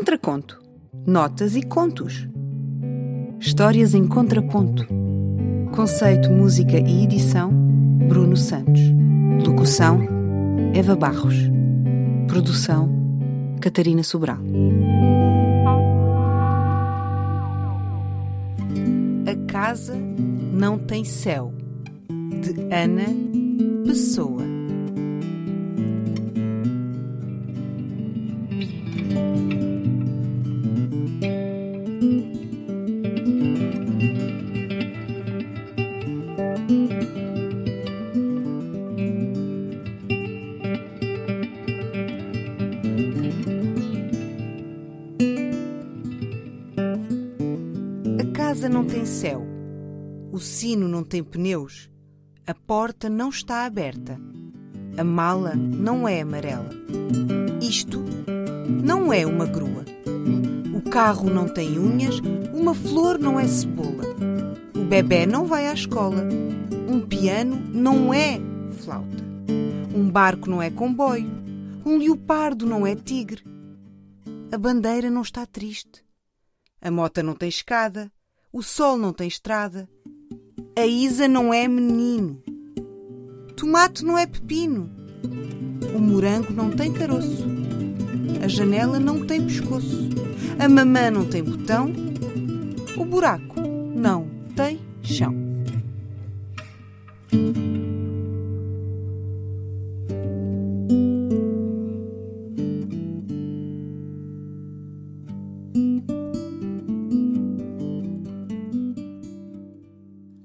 Contraconto. Notas e contos. Histórias em contraponto. Conceito, música e edição: Bruno Santos. Locução: Eva Barros. Produção: Catarina Sobral. A casa não tem céu. De Ana Pessoa. Casa não tem céu. O sino não tem pneus. A porta não está aberta. A mala não é amarela. Isto não é uma grua. O carro não tem unhas. Uma flor não é cebola. O bebê não vai à escola. Um piano não é flauta. Um barco não é comboio. Um leopardo não é tigre. A bandeira não está triste. A mota não tem escada. O sol não tem estrada. A Isa não é menino. Tomate não é pepino. O morango não tem caroço. A janela não tem pescoço. A mamã não tem botão. O buraco não tem chão.